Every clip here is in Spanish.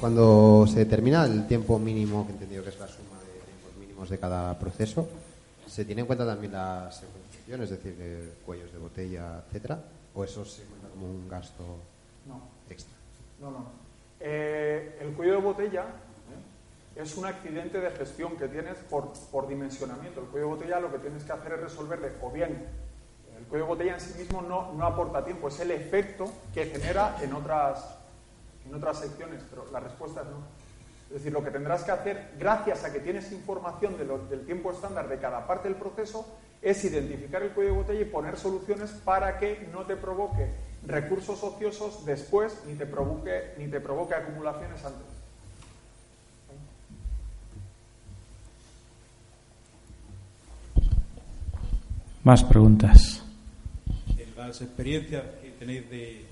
Cuando se determina el tiempo mínimo, que he entendido que es la suma de tiempos mínimos de cada proceso, ¿se tiene en cuenta también la secuenciación, es decir, cuellos de botella, etcétera? ¿O eso se cuenta como un gasto No, extra? no, no. Eh, el cuello de botella ¿eh? es un accidente de gestión que tienes por, por dimensionamiento. El cuello de botella lo que tienes que hacer es resolverle, o bien, el cuello de botella en sí mismo no, no aporta tiempo, es el efecto que genera en otras, en otras secciones, pero la respuesta es no. Es decir, lo que tendrás que hacer, gracias a que tienes información de lo- del tiempo estándar de cada parte del proceso, es identificar el cuello de botella y poner soluciones para que no te provoque recursos ociosos después ni te provoque, ni te provoque acumulaciones antes. Más preguntas. En las experiencias que tenéis de,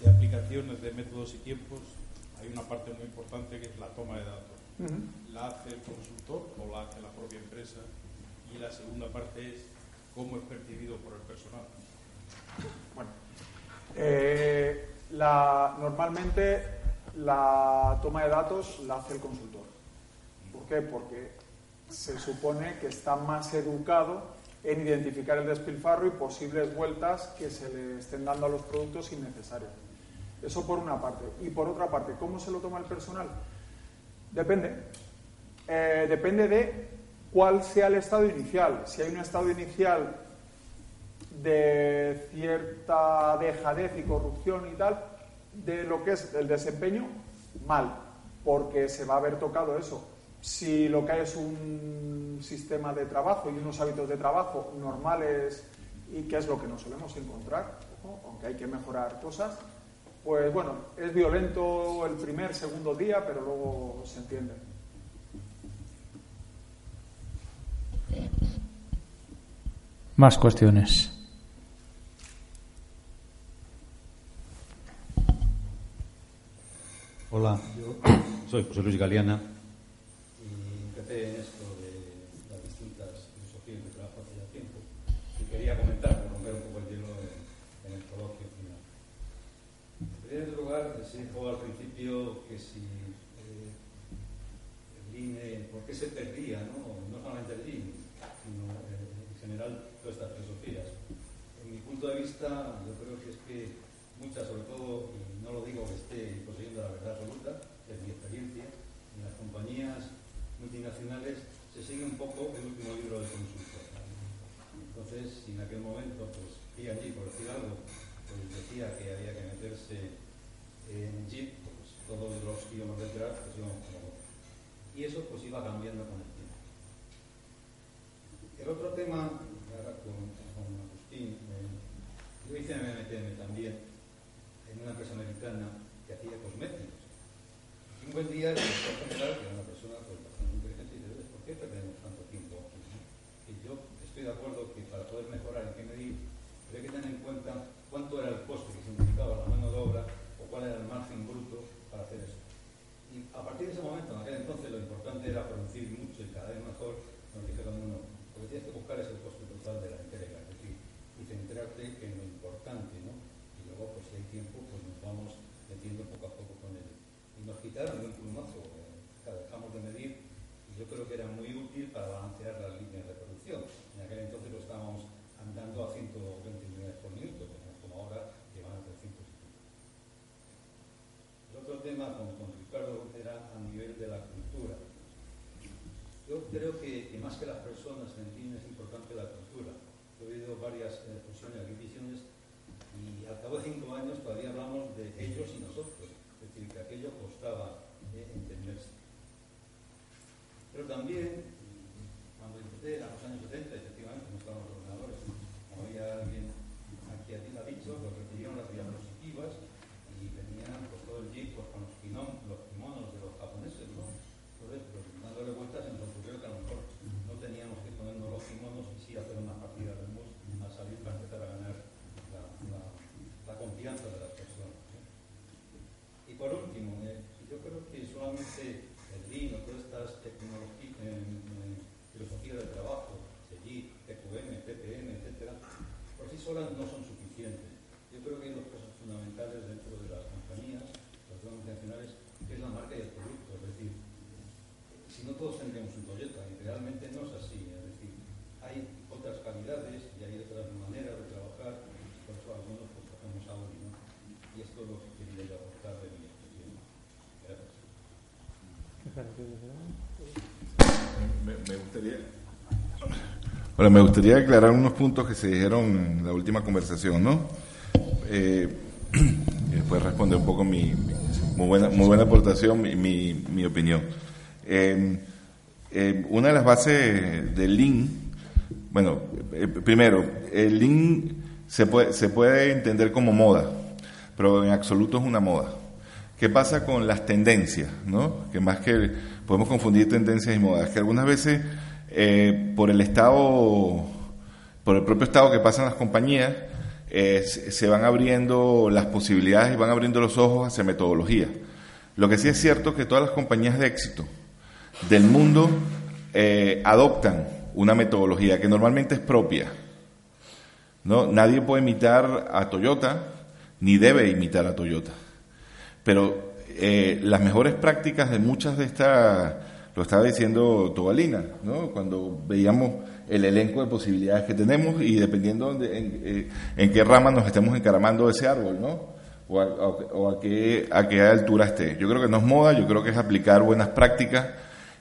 de aplicaciones de métodos y tiempos, hay una parte muy importante que es la toma de datos. ¿La hace el consultor o la hace la propia empresa? Y la segunda parte es cómo es percibido por el personal. Bueno, eh, la- normalmente la toma de datos la hace el consultor. ¿Por qué? Porque se supone que está más educado en identificar el despilfarro y posibles vueltas que se le estén dando a los productos innecesarios. Eso por una parte. Y por otra parte, ¿cómo se lo toma el personal? Depende. Eh, depende de cuál sea el estado inicial. Si hay un estado inicial de cierta dejadez y corrupción y tal, de lo que es el desempeño, mal, porque se va a haber tocado eso. Si lo que hay es un sistema de trabajo y unos hábitos de trabajo normales y que es lo que nos solemos encontrar, aunque hay que mejorar cosas, pues bueno, es violento el primer, segundo día, pero luego se entiende. Más cuestiones. Hola, yo soy José Luis Galeana y empecé en esto de las distintas filosofías de trabajo hace ya tiempo y quería comentar, por romper un poco el hielo en, en el coloquio final. En primer lugar, se dijo al principio que si eh, el INE, ¿por qué se perdía? No, no solamente INE, sino eh, en general todas estas filosofías. En mi punto de vista, yo creo que es que muchas, sobre todo, y no lo digo que esté poseyendo la verdad absoluta, es mi experiencia, en las compañías multinacionales se sigue un poco el último libro de consulta. Entonces, en aquel momento, pues, P&G, por decir algo, pues decía que había que meterse en Jeep, pues todos los que íbamos detrás, pues íbamos como. Y eso pues iba cambiando con el tiempo. El otro tema, ahora con, Agustín, yo hice MMTM también en una empresa americana que hacía cosméticos. Y un buen día el director general, que era una persona pues, bastante inteligente, dice, "Oye, ¿por qué perdemos tanto tiempo aquí? no?". Y yo estoy de acuerdo que para poder mejorar en qué medir, pero hay que tener en cuenta cuánto era el coste que significaba la mano de obra o cuál era el margen bruto para hacer eso. Y a partir de ese momento, en aquel entonces, importante era producir mucho y cada vez mejor, nos dijeron, no, lo que tienes que buscar es el coste total de la entrega, es decir, y centrarte en lo importante, ¿no? Y luego, pues si hay tiempo, pues nos vamos metiendo poco a poco con ello. Y nos quitaron un plumazo, eh, dejamos de medir, y yo creo que era muy útil para balancear las líneas de producción. En aquel entonces lo estábamos andando a 120 unidades por minuto, como, como ahora llevan a 300 y pico. El otro tema con, con Ricardo era a nivel de la creo que, más que las personas en fin es importante la cultura. He oído varias eh, fusiones y adquisiciones y al cabo de cinco años todavía hablamos de ellos y nosotros. Es decir, que aquello costaba eh, entenderse. Pero también, cuando empecé a los años 70, efectivamente, no estaban los ordenadores, como había alguien aquí a ti lo ha dicho, lo recibieron las diapositivas y venían pues, todo el jeep pues, con los, quinón- los kimonos de los japoneses, ¿no? Entonces, pues, dándole vueltas, se nos ocurrió que a lo mejor no teníamos que ponernos los kimonos y sí hacer una partida de mus al salir para empezar a ganar la, la- la confianza de las personas. ¿sí? Y por último, eh, yo creo que el Lean o todas estas tecnologías, eh, eh, filosofías trabajo, CGI, TQM, PPM, etcétera, por sí solas no son suficientes. Yo creo que hay dos cosas fundamentales dentro de las compañías, las dos multinacionales, que es la marca y el producto. Es decir, si no todos tendríamos un Toyota, y realmente no es así. Es decir, hay otras calidades y hay otras maneras de trabajar, por eso algunos pues hacemos Audi, ¿no? Y esto es lo que quería yo aportar de mi expresión. Gracias. Me, gustaría. Bueno, me gustaría aclarar unos puntos que se dijeron en la última conversación, ¿no? Eh, después responder un poco mi, mi- muy buena muy buena aportación, mi, mi, opinión. Eh, eh, una de las bases del Lean, bueno, eh, primero, el Lean se puede, se puede entender como moda, pero en absoluto es una moda. ¿Qué pasa con las tendencias? ¿no? Que más que podemos confundir tendencias y modas, que algunas veces eh, por el estado, por el propio estado que pasan las compañías, eh, se van abriendo las posibilidades y van abriendo los ojos hacia metodología. Lo que sí es cierto es que todas las compañías de éxito del mundo eh, adoptan una metodología que normalmente es propia. Nadie puede imitar a Toyota, ni debe imitar a Toyota. Pero eh, las mejores prácticas de muchas de estas, lo estaba diciendo Tobalina, ¿no? cuando veíamos el elenco de posibilidades que tenemos y dependiendo de, en, eh, qué rama nos estemos encaramando ese árbol, ¿no? o, a, qué, a qué altura esté. Yo creo que no es moda, yo creo que es aplicar buenas prácticas.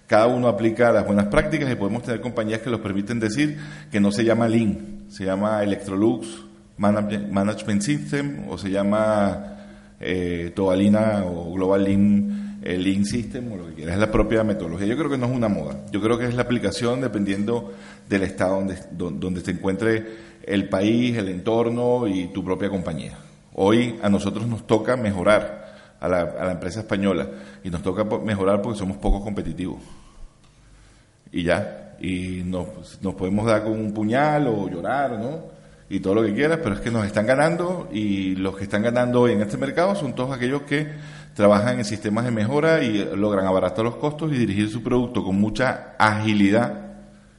Cada uno aplica las buenas prácticas y podemos tener compañías que los permiten decir que no se llama Lean, se llama Electrolux Manage- Management System o se llama eh, Tobalina o Global eh, Lean System o lo que quieras, es la propia metodología. Yo creo que no es una moda, yo creo que es la aplicación dependiendo del estado donde, don- donde se encuentre el país, el entorno y tu propia compañía. Hoy a nosotros nos toca mejorar a la, a la empresa española y nos toca mejorar porque somos poco competitivos. Y ya, y nos, nos podemos dar con un puñal o llorar, ¿no? Y todo lo que quieras, pero es que nos están ganando y los que están ganando hoy en este mercado son todos aquellos que trabajan en sistemas de mejora y logran abaratar los costos y dirigir su producto con mucha agilidad,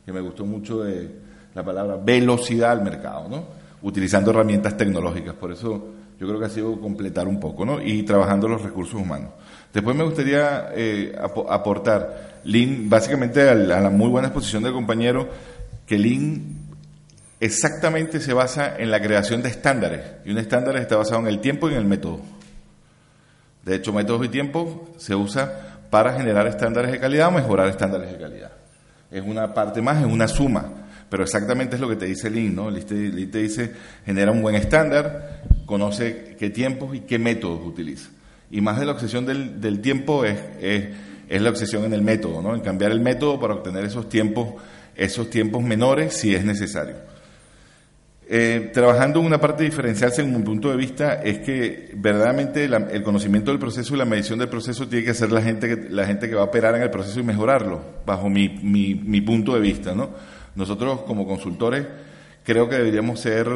que me gustó mucho de la palabra velocidad al mercado, ¿no? Utilizando herramientas tecnológicas, por eso yo creo que ha sido completar un poco, ¿no? Y trabajando los recursos humanos. Después me gustaría eh, apo- aportar Lean, básicamente a la, a la muy buena exposición del compañero, que Lean exactamente se basa en la creación de estándares. Y un estándar está basado en el tiempo y en el método. De hecho, métodos y tiempo se usa para generar estándares de calidad o mejorar estándares de calidad. Es una parte más, es una suma. Pero exactamente es lo que te dice Lean, ¿no? Lean te, dice, genera un buen estándar, conoce qué tiempos y qué métodos utiliza. Y más de la obsesión del, del tiempo es, es, es la obsesión en el método, ¿no? En cambiar el método para obtener esos tiempos, esos tiempos menores si es necesario. Eh, trabajando en una parte diferencial, según mi punto de vista, es que verdaderamente la- el conocimiento del proceso y la medición del proceso tiene que ser la gente que, la gente que va a operar en el proceso y mejorarlo, bajo mi, mi, punto de vista. ¿no? Nosotros, como consultores, creo que deberíamos ser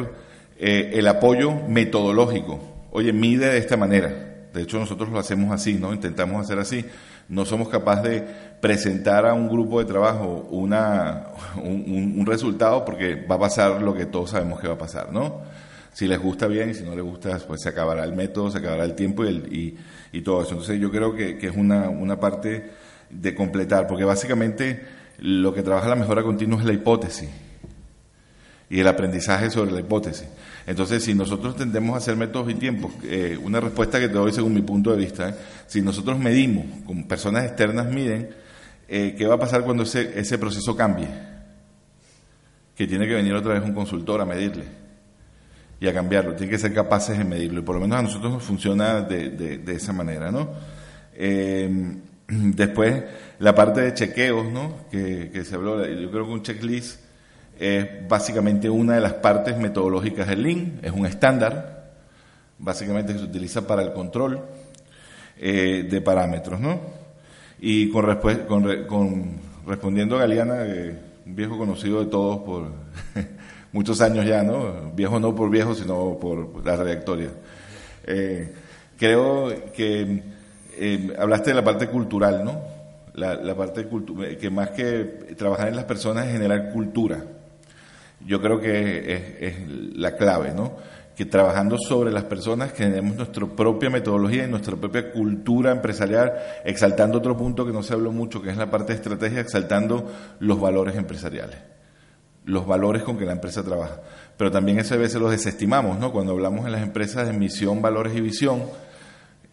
eh, el apoyo metodológico. Oye, mide de esta manera. De hecho, nosotros lo hacemos así, ¿no? Intentamos hacer así. No somos capaces de presentar a un grupo de trabajo una, un, un- resultado porque va a pasar lo que todos sabemos que va a pasar, ¿no? Si les gusta bien y si no les gusta, pues se acabará el método, se acabará el tiempo y, el- y, y todo eso. Entonces yo creo que, que es una, una parte de completar, porque básicamente lo que trabaja la mejora continua es la hipótesis y el aprendizaje sobre la hipótesis. Entonces, si nosotros tendemos a hacer métodos y tiempos, eh, una respuesta que te doy según mi punto de vista, ¿eh? si nosotros medimos, como personas externas miden, eh, ¿qué va a pasar cuando ese, ese proceso cambie? Que tiene que venir otra vez un consultor a medirle y a cambiarlo. Tiene que ser capaces de medirlo. Y por lo menos a nosotros nos funciona de, esa manera, ¿no? Eh, después, la parte de chequeos, ¿no? Que, que se habló, yo creo que un checklist es básicamente una de las partes metodológicas del Lean, es un estándar, básicamente que se utiliza para el control eh, de parámetros, ¿no? Y con, con, con respondiendo a Galeana, eh, un viejo conocido de todos por muchos años ya, ¿no? Viejo no por viejo, sino por la trayectoria. Eh, creo que eh, hablaste de la parte cultural, ¿no? La, la parte que más que trabajar en las personas es generar cultura. Yo creo que es, la clave, ¿no? que trabajando sobre las personas generemos nuestra propia metodología y nuestra propia cultura empresarial, exaltando otro punto que no se habló mucho, que es la parte de estrategia, exaltando los valores empresariales, los valores con que la empresa trabaja. Pero también eso a veces los desestimamos, ¿no? Cuando hablamos en las empresas de misión, valores y visión,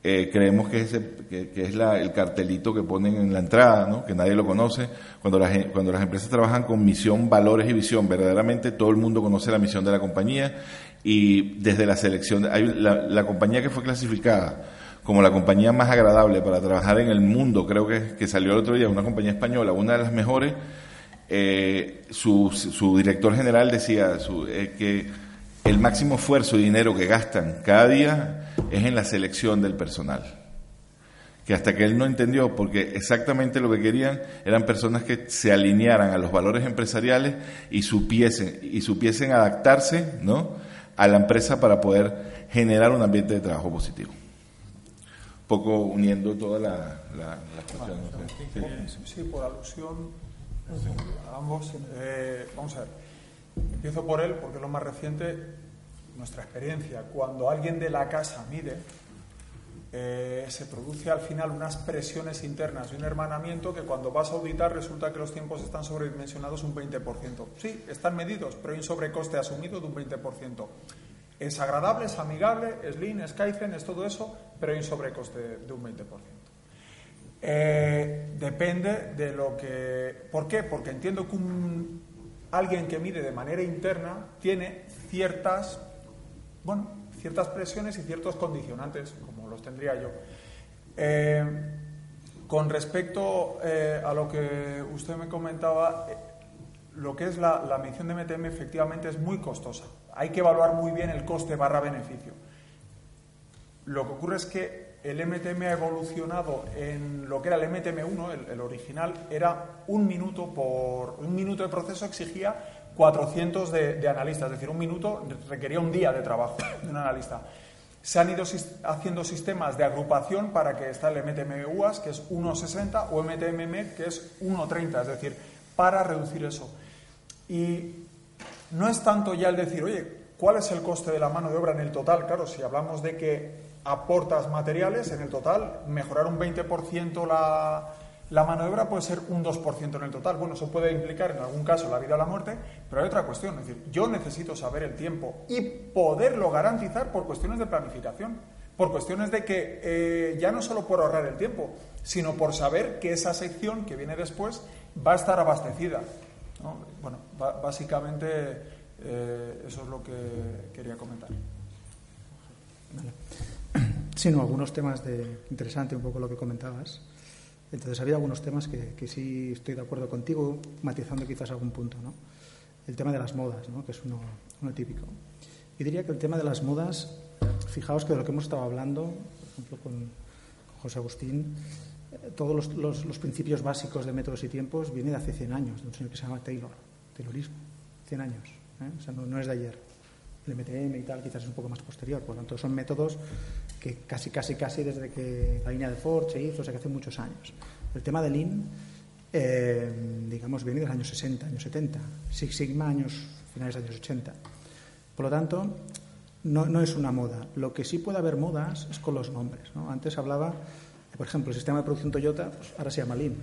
eh, creemos que, ese, que, es la, el cartelito que ponen en la entrada, ¿no? que nadie lo conoce. Cuando las, cuando las empresas trabajan con misión, valores y visión, verdaderamente todo el mundo conoce la misión de la compañía y desde la selección, hay la, la compañía que fue clasificada como la compañía más agradable para trabajar en el mundo, creo que, que salió el otro día, una compañía española, una de las mejores, eh, su, su, director general decía su, eh, que el máximo esfuerzo y dinero que gastan cada día es en la selección del personal. Que hasta que él no entendió, porque exactamente lo que querían eran personas que se alinearan a los valores empresariales y supiesen, y supiesen adaptarse ¿no? a la empresa para poder generar un ambiente de trabajo positivo. Un poco uniendo todas la, la, las cuestiones. Sí. sí, por alusión a ambos. Eh, vamos a ver. Empiezo por él porque es lo más reciente, nuestra experiencia. Cuando alguien de la casa mide, eh, se produce al final unas presiones internas y un hermanamiento que cuando vas a auditar resulta que los tiempos están sobredimensionados un 20%. Sí, están medidos, pero hay un sobrecoste asumido de un 20%. Es agradable, es amigable, es lean, es Kaizen, es todo eso, pero hay un sobrecoste de un 20%. Eh, depende de lo que... ¿Por qué? Porque entiendo que un, alguien que mide de manera interna tiene ciertas, bueno, ciertas presiones y ciertos condicionantes, como los tendría yo. Eh, con respecto eh, a lo que usted me comentaba, eh, lo que es la, la, medición de MTM efectivamente es muy costosa. Hay que evaluar muy bien el coste barra beneficio. Lo que ocurre es que el MTM ha evolucionado en lo que era el MTM1, el, el, original, era un minuto por un minuto de proceso exigía 400 de, analistas, es decir, un minuto requería un día de trabajo de un analista. Se han ido haciendo sistemas de agrupación para que está el MTM UAS, que es 1,60, o MTMM, que es 1,30, es decir, para reducir eso. Y no es tanto ya el decir, oye, ¿cuál es el coste de la mano de obra en el total? Claro, si hablamos de que aportas materiales, en el total, mejorar un 20% la, la mano de obra puede ser un 2% en el total. Bueno, eso puede implicar en algún caso la vida o la muerte, pero hay otra cuestión. Es decir, yo necesito saber el tiempo y poderlo garantizar por cuestiones de planificación, por cuestiones de que eh, ya no solo por ahorrar el tiempo, sino por saber que esa sección que viene después va a estar abastecida. ¿no? Bueno, básicamente eh, eso es lo que quería comentar. Sino algunos temas de interesante un poco lo que comentabas. Entonces había algunos temas que, que, sí estoy de acuerdo contigo, matizando quizás algún punto, ¿no? El tema de las modas, ¿no? que es uno, uno típico. Y diría que el tema de las modas, fijaos que de lo que hemos estado hablando, por ejemplo con, José Agustín, eh, todos los, los, principios básicos de métodos y tiempos viene de hace 100 años, de un señor que se llama Taylor, Taylorismo, 100 años, ¿eh? o sea, no es de ayer el MTM y tal, quizás es un poco más posterior. Por lo tanto, son métodos que casi, casi, casi desde que la línea de Ford se hizo, o sea, que hace muchos años. El tema del Lean, eh, digamos, viene de los años 60, años 70, Six Sigma, años finales de años 80. Por lo tanto, no, no, es una moda. Lo que sí puede haber modas es con los nombres. ¿no? Antes hablaba, por ejemplo, el sistema de producción Toyota, pues ahora se llama Lean.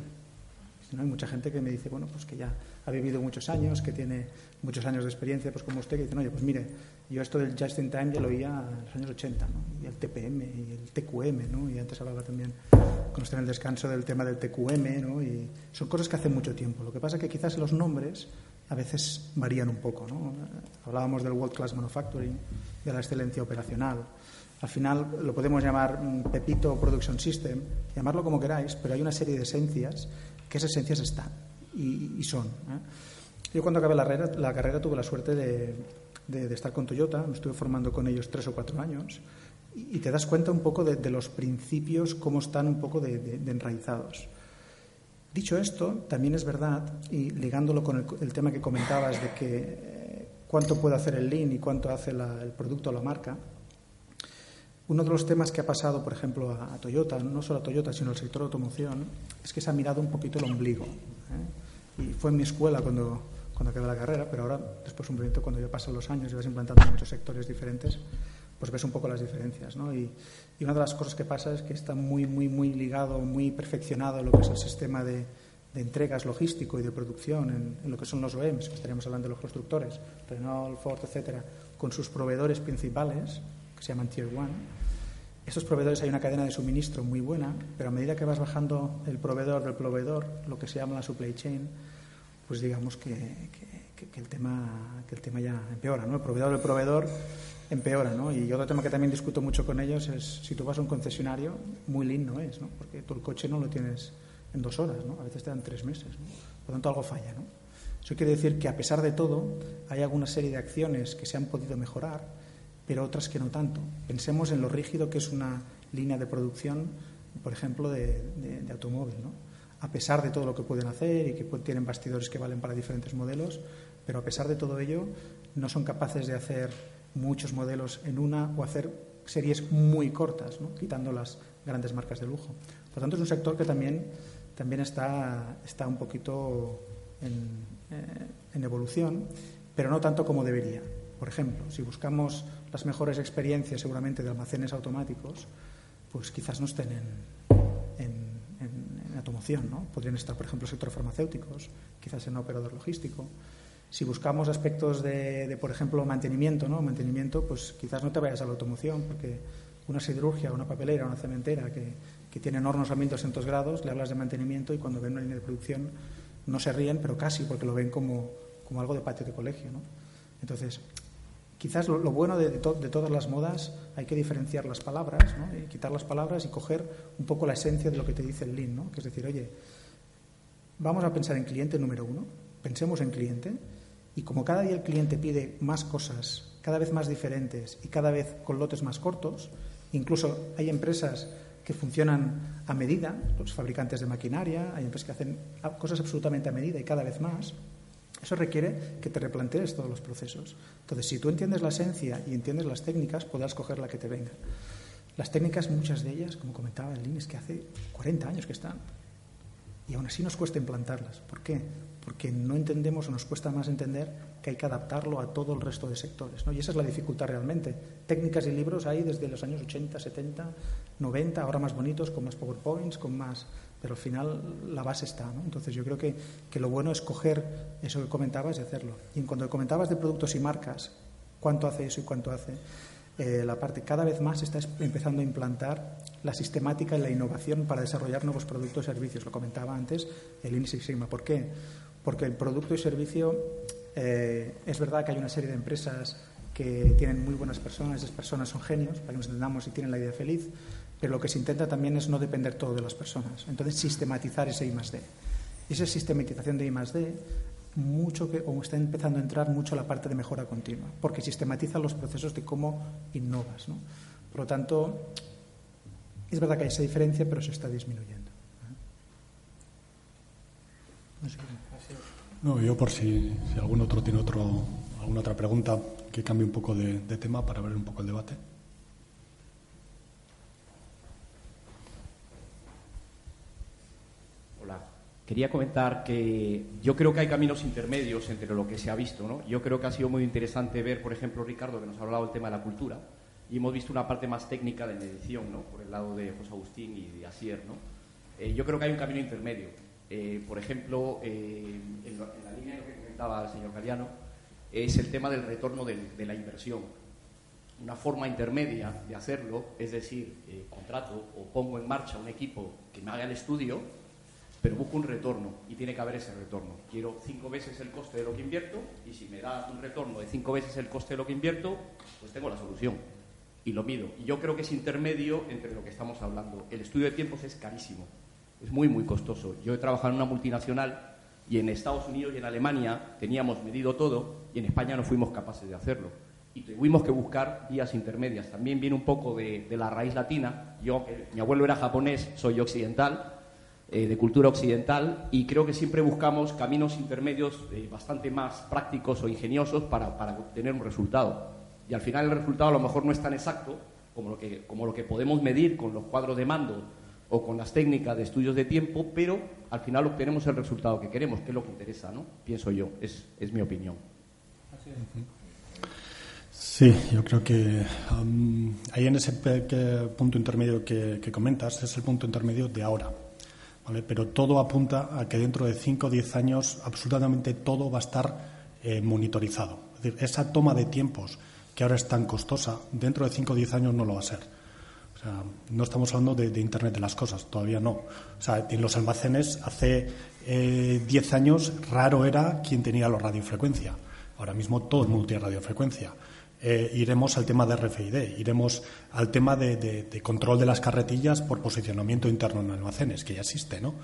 ¿no? Hay mucha gente que me dice, bueno, pues que ya ha vivido muchos años, que tiene muchos años de experiencia, pues como usted, que dice, oye, pues mire, yo esto del just in time ya lo oía en los años 80, ¿no? Y el TPM y el TQM, ¿no? Y antes hablaba también con usted en el descanso del tema del TQM, ¿no? Y son cosas que hace mucho tiempo. Lo que pasa es que quizás los nombres a veces varían un poco, ¿no? Hablábamos del World Class Manufacturing, de la excelencia operacional. Al final lo podemos llamar mm, Pepito Production System, llamarlo como queráis, pero hay una serie de esencias que esas esencias están y, son. ¿eh? Yo cuando acabé la carrera, la carrera tuve la suerte de, de, estar con Toyota, me estuve formando con ellos tres o cuatro años y, te das cuenta un poco de, los principios, cómo están un poco de, enraizados. Dicho esto, también es verdad, y ligándolo con el, tema que comentabas de que eh, cuánto puede hacer el Lean y cuánto hace el producto o la marca, uno de los temas que ha pasado, por ejemplo, a, Toyota, no solo a Toyota, sino al sector de automoción, es que se ha mirado un poquito el ombligo. ¿eh? Y fue en mi escuela cuando, cuando acabé la carrera, pero ahora, después un poquito, cuando ya pasan los años y vas implantando en muchos sectores diferentes, pues ves un poco las diferencias. ¿no? Y, y, una de las cosas que pasa es que está muy, muy, muy ligado, muy perfeccionado lo que es el sistema de, de entregas logístico y de producción en, en, lo que son los OEMs, que estaríamos hablando de los constructores, Renault, Ford, etcétera, con sus proveedores principales se llaman Tier 1. Estos proveedores hay una cadena de suministro muy buena, pero a medida que vas bajando el proveedor del proveedor, lo que se llama la supply chain, pues digamos que, el, tema, que el tema ya empeora, ¿no? El proveedor del proveedor empeora, ¿no? Y otro tema que también discuto mucho con ellos es si tú vas a un concesionario, muy es, ¿no? Porque tú el coche no lo tienes en dos horas, ¿no? A veces te dan tres meses. Por lo tanto, algo falla, ¿no? Eso quiere decir que, a pesar de todo, hay alguna serie de acciones que se han podido mejorar, pero otras que no tanto. Pensemos en lo rígido que es una línea de producción, por ejemplo, de, automóvil. ¿no? A pesar de todo lo que pueden hacer y que tienen bastidores que valen para diferentes modelos, pero a pesar de todo ello, no son capaces de hacer muchos modelos en una o hacer series muy cortas, quitando las grandes marcas de lujo. Por tanto, es un sector que también, también está, está un poquito en, eh, en evolución, pero no tanto como debería. Por ejemplo, si buscamos las mejores experiencias seguramente de almacenes automáticos, pues quizás no estén en, automoción, ¿no? Podrían estar, por ejemplo, en sector farmacéuticos, quizás en operador logístico. Si buscamos aspectos de, por ejemplo, mantenimiento, ¿no? Mantenimiento, pues quizás no te vayas a la automoción, porque una siderurgia, una papelera, una cementera que, que tienen hornos a 1200 grados, le hablas de mantenimiento y cuando ven una línea de producción no se ríen, pero casi, porque lo ven como, como algo de patio de colegio, ¿no? Entonces, quizás lo, bueno de, todas las modas hay que diferenciar las palabras, y quitar las palabras y coger un poco la esencia de lo que te dice el Lean, ¿no? que es decir, oye, vamos a pensar en cliente número uno, pensemos en cliente, y como cada día el cliente pide más cosas, cada vez más diferentes y cada vez con lotes más cortos, incluso hay empresas que funcionan a medida, los fabricantes de maquinaria, hay empresas que hacen cosas absolutamente a medida y cada vez más, eso requiere que te replantees todos los procesos. Entonces, si tú entiendes la esencia y entiendes las técnicas, podrás coger la que te venga. Las técnicas, muchas de ellas, como comentaba el es que hace 40 años que están. Y aún así nos cuesta implantarlas. ¿Por qué? Porque no entendemos o nos cuesta más entender que hay que adaptarlo a todo el resto de sectores. ¿no? Y esa es la dificultad realmente. Técnicas y libros hay desde los años 80, 70, 90, ahora más bonitos, con más PowerPoints, con más pero al final la base está. ¿no? Entonces yo creo que, que, lo bueno es coger eso que comentabas y hacerlo. Y en cuanto comentabas de productos y marcas, cuánto hace eso y cuánto hace, eh, la parte cada vez más está empezando a implantar la sistemática y la innovación para desarrollar nuevos productos y servicios. Lo comentaba antes el Lean Six Sigma. ¿Por qué? Porque el producto y servicio, eh, es verdad que hay una serie de empresas que tienen muy buenas personas, esas personas son genios, para que nos entendamos y tienen la idea feliz, pero lo que se intenta también es no depender todo de las personas. Entonces, sistematizar ese I más D. Esa sistematización de I más D, mucho que, está empezando a entrar mucho la parte de mejora continua, porque sistematiza los procesos de cómo innovas. ¿no? Por lo tanto, es verdad que hay esa diferencia, pero se está disminuyendo. No, yo por si algún otro tiene otro, alguna otra pregunta que cambie un poco de tema para ver un poco el debate. Quería comentar que yo creo que hay caminos intermedios entre lo que se ha visto. ¿no? Yo creo que ha sido muy interesante ver, por ejemplo, Ricardo, que nos ha hablado del tema de la cultura, y hemos visto una parte más técnica de medición, ¿no? por el lado de José Agustín y de Asier. ¿no? Eh, yo creo que hay un camino intermedio. Eh, por ejemplo, eh, en, la, en, la, línea de lo que comentaba el señor Galiano, es el tema del retorno de, de la inversión. Una forma intermedia de hacerlo, es decir, eh, contrato o pongo en marcha un equipo que me haga el estudio, pero busco un retorno y tiene que haber ese retorno. Quiero cinco veces el coste de lo que invierto y si me da un retorno de cinco veces el coste de lo que invierto, pues tengo la solución y lo mido. Y yo creo que es intermedio entre lo que estamos hablando. El estudio de tiempos es carísimo, es muy, muy costoso. Yo he trabajado en una multinacional y en Estados Unidos y en Alemania teníamos medido todo y en España no fuimos capaces de hacerlo. Y tuvimos que buscar vías intermedias. También viene un poco de, de la raíz latina. Yo, eh, mi abuelo era japonés, soy occidental, eh, de cultura occidental, y creo que siempre buscamos caminos intermedios eh, bastante más prácticos o ingeniosos para, para obtener un resultado. Y al final el resultado a lo mejor no es tan exacto como lo que, como lo que podemos medir con los cuadros de mando o con las técnicas de estudios de tiempo, pero al final obtenemos el resultado que queremos, que es lo que interesa, ¿no? Pienso yo, es, es mi opinión. Sí, yo creo que um, ahí en ese punto intermedio que, que, comentas es el punto intermedio de ahora. Pero todo apunta a que dentro de 5 o 10 años absolutamente todo va a estar eh, monitorizado. Es decir, esa toma de tiempos que ahora es tan costosa, dentro de 5 o 10 años no lo va a ser. O sea, no estamos hablando de, Internet de las cosas, todavía no. O sea, en los almacenes hace 10 eh, años raro era quien tenía la radiofrecuencia. Ahora mismo todo el mundo radiofrecuencia. Eh, iremos al tema de RFID, iremos al tema de, control de las carretillas por posicionamiento interno en almacenes, que ya existe, ¿no?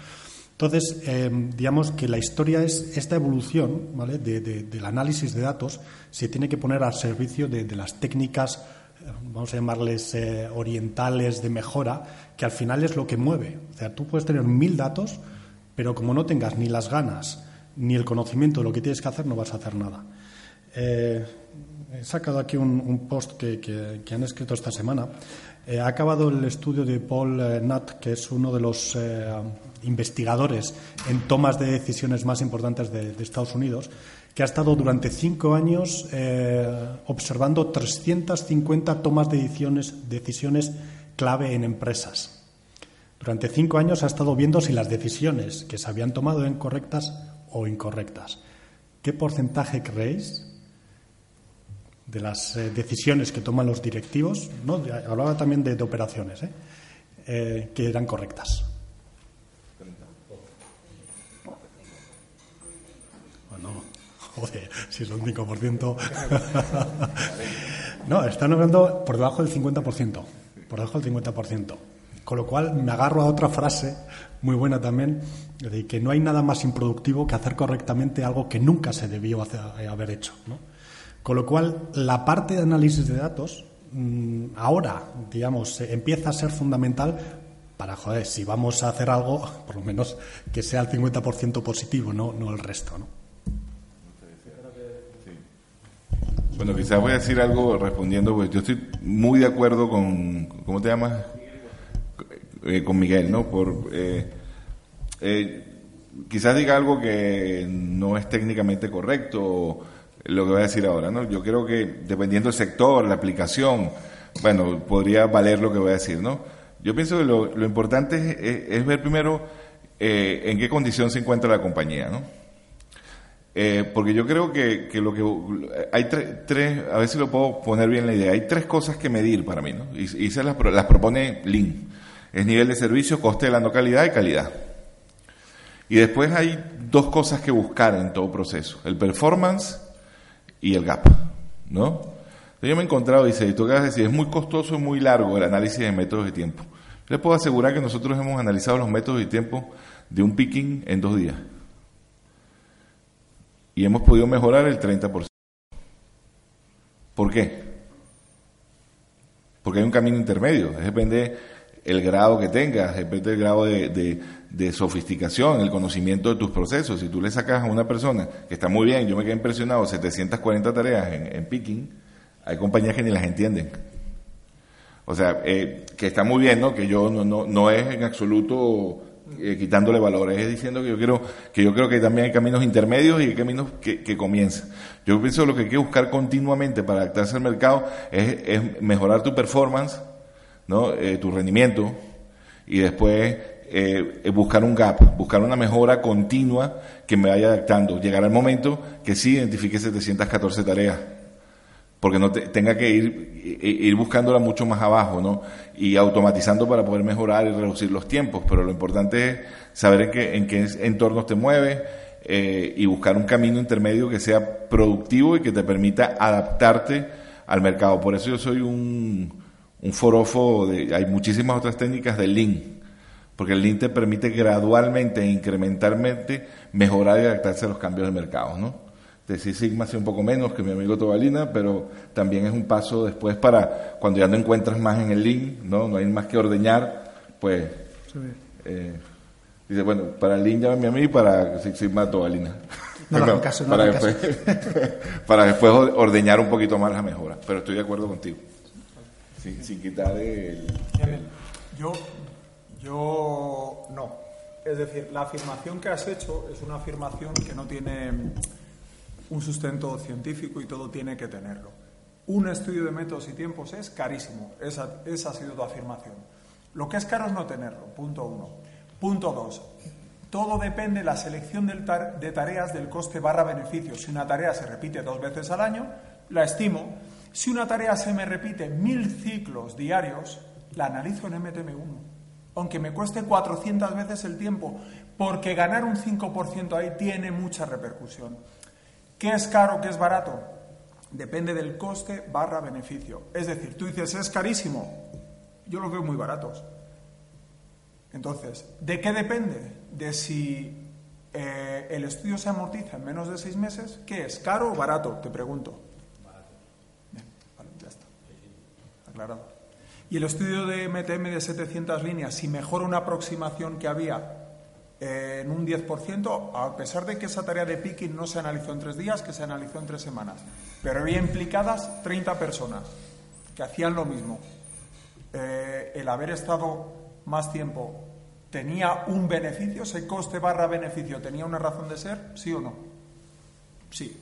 Entonces, eh, digamos que la historia es esta evolución ¿vale? de, del análisis de datos se tiene que poner al servicio de, las técnicas, vamos a llamarles eh, orientales de mejora, que al final es lo que mueve. O sea, tú puedes tener mil datos, pero como no tengas ni las ganas ni el conocimiento de lo que tienes que hacer, no vas a hacer nada. Eh, he sacado aquí un, post que, han escrito esta semana. Eh, ha acabado el estudio de Paul eh, Nutt, que es uno de los eh, investigadores en tomas de decisiones más importantes de, Estados Unidos, que ha estado durante cinco años observando 350 tomas de decisiones clave en empresas. Durante cinco años ha estado viendo si las decisiones que se habían tomado eran correctas o incorrectas. ¿Qué porcentaje creéis de las eh, decisiones que toman los directivos, ¿no? hablaba también de, operaciones, ¿eh? Eh, que eran correctas. Bueno, joder, si es un 5%. no, están hablando por debajo del 50%, por debajo del 50%. Con lo cual me agarro a otra frase muy buena también, de que no hay nada más improductivo que hacer correctamente algo que nunca se debió hacer, haber hecho. ¿no? Con lo cual, la parte de análisis de datos mmm, ahora, digamos, empieza a ser fundamental para, joder, si vamos a hacer algo, por lo menos que sea el 50% positivo, no, no el resto, ¿no? Bueno, quizás voy a decir algo respondiendo, pues yo estoy muy de acuerdo con, ¿cómo te llamas? Eh, con Miguel, ¿no? Por, eh, eh, quizás diga algo que no es técnicamente correcto lo que voy a decir ahora, ¿no? Yo creo que dependiendo del sector, la aplicación, bueno, podría valer lo que voy a decir, ¿no? Yo pienso que lo, importante es, ver primero eh, en qué condición se encuentra la compañía, ¿no? Eh, porque yo creo que, que lo que hay tre, tres, a ver si lo puedo poner bien la idea, hay tres cosas que medir para mí, ¿no? Y, y se las, las propone Lean. Es nivel de servicio, coste de la no calidad y calidad. Y después hay dos cosas que buscar en todo proceso, el performance y el gap, ¿no? Yo me he encontrado, dice, tú acabas de decir, es muy costoso y muy largo el análisis de métodos de tiempo. Yo les puedo asegurar que nosotros hemos analizado los métodos de tiempo de un picking en dos días. Y hemos podido mejorar el 30%. ¿Por qué? Porque hay un camino intermedio. Depende el grado que tengas, depende del grado de, de, sofisticación, el conocimiento de tus procesos. Si tú le sacas a una persona que está muy bien, yo me quedé impresionado, 740 tareas en, en picking, hay compañías que ni las entienden. O sea, eh, que está muy bien, ¿no? Que yo no, no, no es en absoluto eh, quitándole valores, es diciendo que yo quiero, que yo creo que también hay caminos intermedios y hay caminos que, que comienzan. Yo pienso que lo que hay que buscar continuamente para adaptarse al mercado es, es mejorar tu performance, ¿no? Eh, tu rendimiento y después eh, eh, buscar un gap, buscar una mejora continua que me vaya adaptando. Llegará el momento que sí identifique 714 tareas, porque no tenga que ir, ir buscándola mucho más abajo, ¿no? Y automatizando para poder mejorar y reducir los tiempos. Pero lo importante es saber en qué, en qué entornos te mueves y buscar un camino intermedio que sea productivo y que te permita adaptarte al mercado. Por eso yo soy un, un forofo de, hay muchísimas otras técnicas de Lean porque el Lean te permite gradualmente e incrementalmente mejorar y adaptarse a los cambios del mercado, ¿no? Decir Sigma hace un poco menos que mi amigo Tobalina, pero también es un paso después para cuando ya no encuentras más en el Lean, ¿no? No hay más que ordeñar, pues... Eh, dice, bueno, para el Lean llámame a mí y para Sigma Tobalina. No, no, caso, no para, después, para después ordeñar un poquito más la mejora. Pero estoy de acuerdo contigo. Sin, sin quitar el... Yo yo no. Es decir, la afirmación que has hecho es una afirmación que no tiene un sustento científico y todo tiene que tenerlo. Un estudio de métodos y tiempos es carísimo. Esa, esa ha sido tu afirmación. Lo que es caro es no tenerlo. Punto uno. Punto dos. Todo depende de la selección de tareas del coste barra beneficio. Si una tarea se repite dos veces al año, la estimo. Si una tarea se me repite mil ciclos diarios, la analizo en MTM1 aunque me cueste 400 veces el tiempo, porque ganar un 5% ahí tiene mucha repercusión. ¿Qué es caro, qué es barato? Depende del coste barra beneficio. Es decir, tú dices, es carísimo. Yo los veo muy baratos. Entonces, ¿de qué depende? De si eh, el estudio se amortiza en menos de seis meses. ¿Qué es? ¿Caro o barato? Te pregunto. Barato. Bien, vale, ya está. Aclarado. Y el estudio de MTM de 700 líneas, si mejora una aproximación que había en un 10%, a pesar de que esa tarea de picking no se analizó en tres días, que se analizó en tres semanas, pero había implicadas 30 personas que hacían lo mismo. Eh, el haber estado más tiempo tenía un beneficio, ese coste barra beneficio tenía una razón de ser, sí o no. Sí.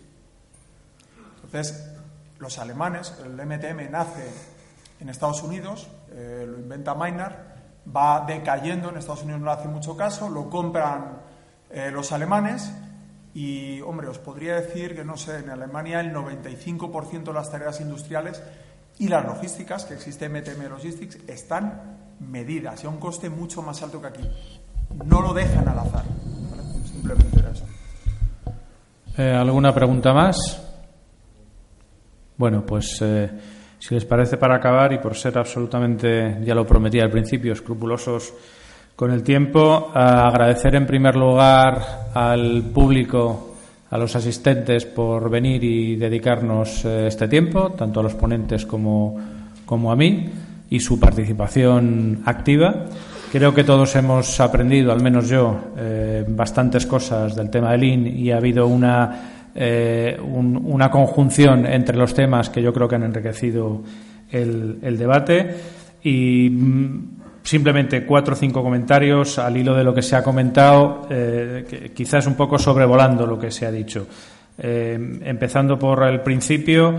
Entonces, los alemanes, el MTM nace en Estados Unidos, eh, lo inventa Maynard, va decayendo, en Estados Unidos no le hace mucho caso, lo compran eh, los alemanes y, hombre, os podría decir que, no sé, en Alemania el 95% de las tareas industriales y las logísticas, que existe MTM Logistics, están medidas y a un coste mucho más alto que aquí. No lo dejan al azar. Simplemente era eso. Eh, ¿Alguna pregunta más? Bueno, pues si les parece para acabar y por ser absolutamente, ya lo prometí al principio, escrupulosos con el tiempo, agradecer en primer lugar al público, a los asistentes por venir y dedicarnos eh, este tiempo, tanto a los ponentes como, como a mí, y su participación activa. Creo que todos hemos aprendido, al menos yo, eh, bastantes cosas del tema del IN y ha habido una eh, una conjunción entre los temas que yo creo que han enriquecido el, debate y mm, simplemente cuatro o cinco comentarios al hilo de lo que se ha comentado, eh, quizás un poco sobrevolando lo que se ha dicho. Eh, empezando por el principio,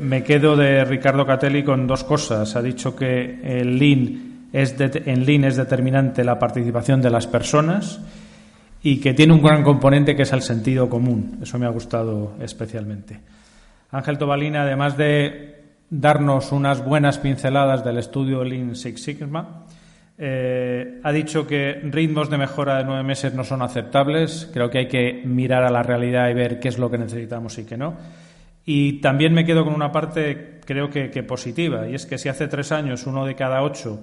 me quedo de Ricardo Catelli con dos cosas. Ha dicho que en Lean es determinante la participación de las personas y que tiene un gran componente que es el sentido común. Eso me ha gustado especialmente. Ángel Tobalina, además de darnos unas buenas pinceladas del estudio Lean Six Sigma, eh, ha dicho que ritmos de mejora de nueve meses no son aceptables. Creo que hay que mirar a la realidad y ver qué es lo que necesitamos y qué no. Y también me quedo con una parte, creo que, que positiva, y es que si hace tres años uno de cada ocho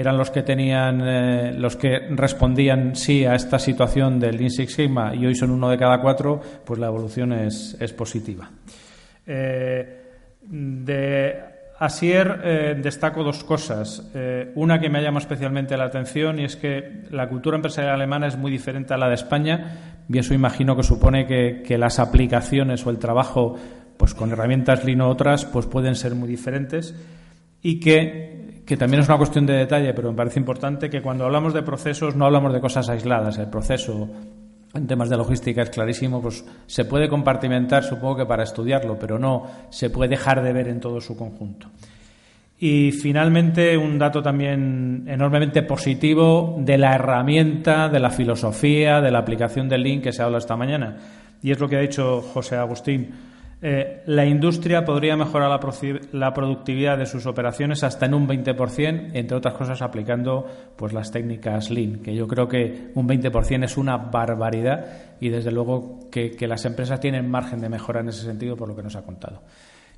eran los que tenían, eh, los que respondían sí a esta situación del Lean Sigma y hoy son uno de cada cuatro, pues la evolución es, positiva. Eh, de Asier eh, destaco dos cosas. una que me llama especialmente la atención y es que la cultura empresarial alemana es muy diferente a la de España y eso imagino que supone que, que las aplicaciones o el trabajo pues con herramientas Lean o otras pues pueden ser muy diferentes y que que también es una cuestión de detalle, pero me parece importante que cuando hablamos de procesos no hablamos de cosas aisladas. El proceso en temas de logística es clarísimo, pues se puede compartimentar, supongo que para estudiarlo, pero no se puede dejar de ver en todo su conjunto. Y finalmente, un dato también enormemente positivo de la herramienta, de la filosofía, de la aplicación del link que se habla esta mañana. Y es lo que ha dicho José Agustín. Eh, la industria podría mejorar la, productividad de sus operaciones hasta en un 20%, entre otras cosas aplicando pues, las técnicas Lean, que yo creo que un 20% es una barbaridad y desde luego que las empresas tienen margen de mejora en ese sentido por lo que nos ha contado.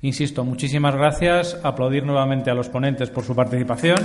Insisto, muchísimas gracias. Aplaudir nuevamente a los ponentes por su participación.